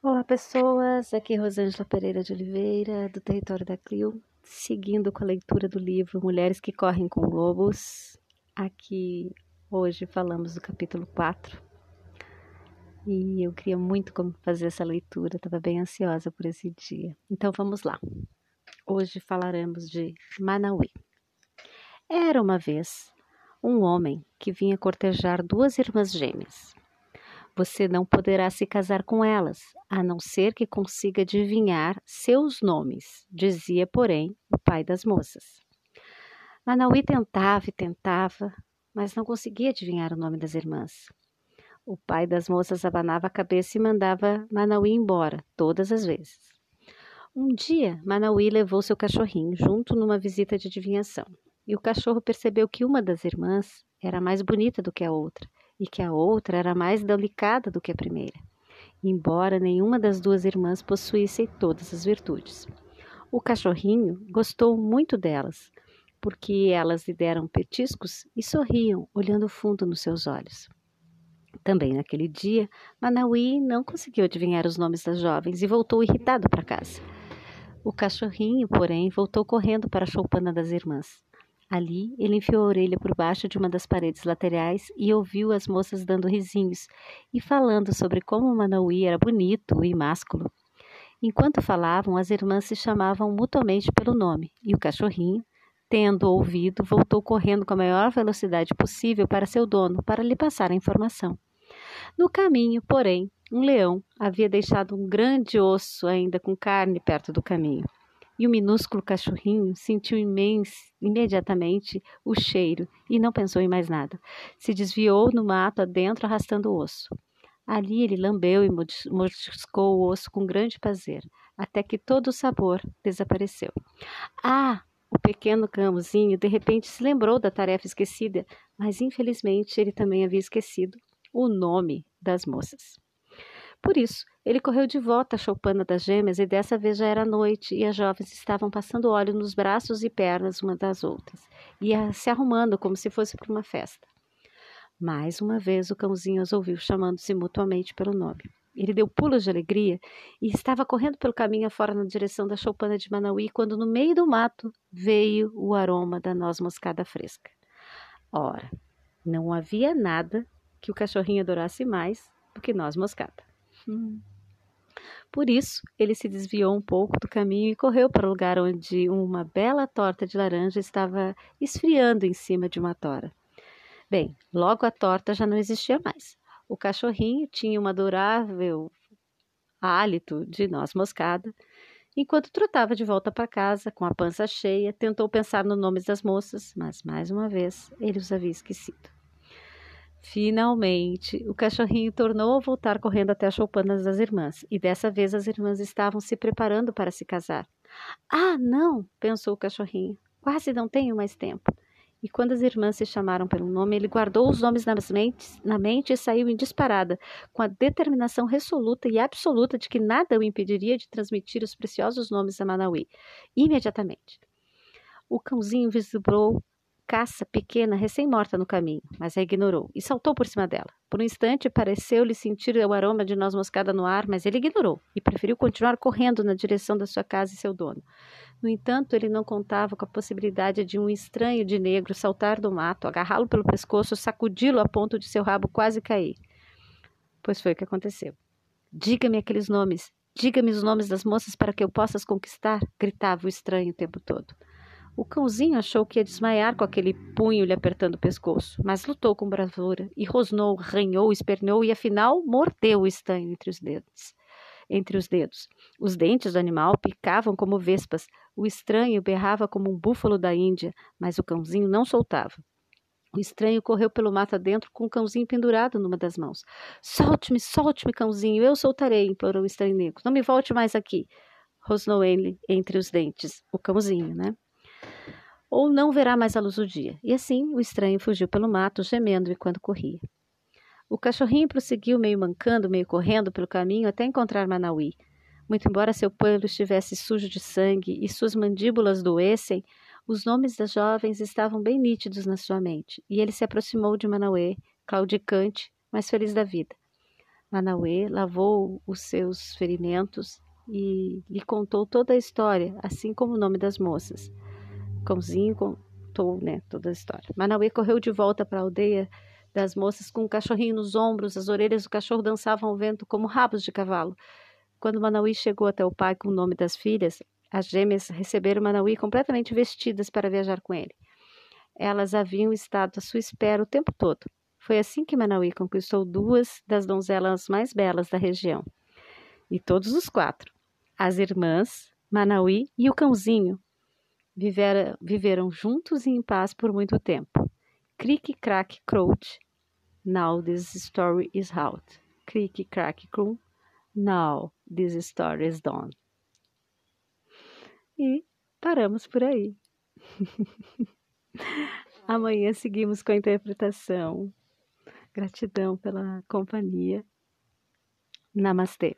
Olá, pessoas. Aqui é Rosângela Pereira de Oliveira, do Território da Clio, seguindo com a leitura do livro Mulheres que Correm com Lobos. Aqui hoje falamos do capítulo 4. E eu queria muito fazer essa leitura, estava bem ansiosa por esse dia. Então vamos lá. Hoje falaremos de Manauí. Era uma vez um homem que vinha cortejar duas irmãs gêmeas. Você não poderá se casar com elas, a não ser que consiga adivinhar seus nomes, dizia, porém, o pai das moças. Manauí tentava e tentava, mas não conseguia adivinhar o nome das irmãs. O pai das moças abanava a cabeça e mandava Manauí embora, todas as vezes. Um dia, Manauí levou seu cachorrinho junto numa visita de adivinhação, e o cachorro percebeu que uma das irmãs era mais bonita do que a outra e que a outra era mais delicada do que a primeira, embora nenhuma das duas irmãs possuísse todas as virtudes. O cachorrinho gostou muito delas, porque elas lhe deram petiscos e sorriam, olhando fundo nos seus olhos. Também naquele dia, Manauí não conseguiu adivinhar os nomes das jovens e voltou irritado para casa. O cachorrinho, porém, voltou correndo para a choupana das irmãs. Ali, ele enfiou a orelha por baixo de uma das paredes laterais e ouviu as moças dando risinhos e falando sobre como Manauí era bonito e másculo. Enquanto falavam, as irmãs se chamavam mutuamente pelo nome, e o cachorrinho, tendo ouvido, voltou correndo com a maior velocidade possível para seu dono, para lhe passar a informação. No caminho, porém, um leão havia deixado um grande osso ainda com carne perto do caminho e o minúsculo cachorrinho sentiu imenso, imediatamente o cheiro e não pensou em mais nada. Se desviou no mato adentro, arrastando o osso. Ali ele lambeu e mordiscou o osso com grande prazer, até que todo o sabor desapareceu. Ah! O pequeno cãozinho de repente se lembrou da tarefa esquecida, mas infelizmente ele também havia esquecido o nome das moças. Por isso, ele correu de volta à choupana das gêmeas e dessa vez já era noite e as jovens estavam passando óleo nos braços e pernas uma das outras e se arrumando como se fosse para uma festa. Mais uma vez o cãozinho as ouviu chamando-se mutuamente pelo nome. Ele deu pulos de alegria e estava correndo pelo caminho afora na direção da choupana de Manauí quando no meio do mato veio o aroma da noz moscada fresca. Ora, não havia nada que o cachorrinho adorasse mais do que noz moscada. Hum. Por isso, ele se desviou um pouco do caminho e correu para o lugar onde uma bela torta de laranja estava esfriando em cima de uma tora. Bem, logo a torta já não existia mais. O cachorrinho tinha um adorável hálito de noz moscada. Enquanto trotava de volta para casa, com a pança cheia, tentou pensar no nome das moças, mas mais uma vez ele os havia esquecido. Finalmente, o cachorrinho tornou a voltar correndo até as choupanas das irmãs, e dessa vez as irmãs estavam se preparando para se casar. Ah, não! pensou o cachorrinho. Quase não tenho mais tempo. E quando as irmãs se chamaram pelo nome, ele guardou os nomes nas mentes, na mente e saiu em disparada, com a determinação resoluta e absoluta de que nada o impediria de transmitir os preciosos nomes a Manauí, imediatamente. O cãozinho vislumbrou caça pequena recém-morta no caminho, mas a ignorou e saltou por cima dela. Por um instante pareceu-lhe sentir o aroma de noz moscada no ar, mas ele ignorou e preferiu continuar correndo na direção da sua casa e seu dono. No entanto, ele não contava com a possibilidade de um estranho de negro saltar do mato, agarrá-lo pelo pescoço, sacudi-lo a ponto de seu rabo quase cair. Pois foi o que aconteceu. Diga-me aqueles nomes, diga-me os nomes das moças para que eu possa as conquistar, gritava o estranho o tempo todo. O cãozinho achou que ia desmaiar com aquele punho lhe apertando o pescoço, mas lutou com bravura e rosnou, ranhou, esperneou e afinal mordeu o estanho entre os dedos. Entre os dedos. Os dentes do animal picavam como vespas. O estranho berrava como um búfalo da Índia, mas o cãozinho não soltava. O estranho correu pelo mato adentro com o cãozinho pendurado numa das mãos. Solte-me, solte-me, cãozinho, eu soltarei, implorou o estranho negro. Não me volte mais aqui. Rosnou ele entre os dentes. O cãozinho, né? Ou não verá mais a luz do dia. E assim o estranho fugiu pelo mato, gemendo enquanto corria. O cachorrinho prosseguiu, meio mancando, meio correndo pelo caminho até encontrar Manauí. Muito embora seu pelo estivesse sujo de sangue e suas mandíbulas doessem, os nomes das jovens estavam bem nítidos na sua mente, e ele se aproximou de Manauê, claudicante, mas feliz da vida. Manauê lavou os seus ferimentos e lhe contou toda a história, assim como o nome das moças. Cãozinho contou né, toda a história. Manauê correu de volta para a aldeia das moças com um cachorrinho nos ombros, as orelhas do cachorro dançavam ao vento como rabos de cavalo. Quando Manauí chegou até o pai com o nome das filhas, as gêmeas receberam Manauí completamente vestidas para viajar com ele. Elas haviam estado à sua espera o tempo todo. Foi assim que Manauí conquistou duas das donzelas mais belas da região. E todos os quatro, as irmãs, Manauí e o cãozinho, viveram, juntos e em paz por muito tempo. Crick, crack, crouch. Now this story is out. Crick, crack, crum. Now this story is done. E paramos por aí. Amanhã seguimos com a interpretação. Gratidão pela companhia. Namastê.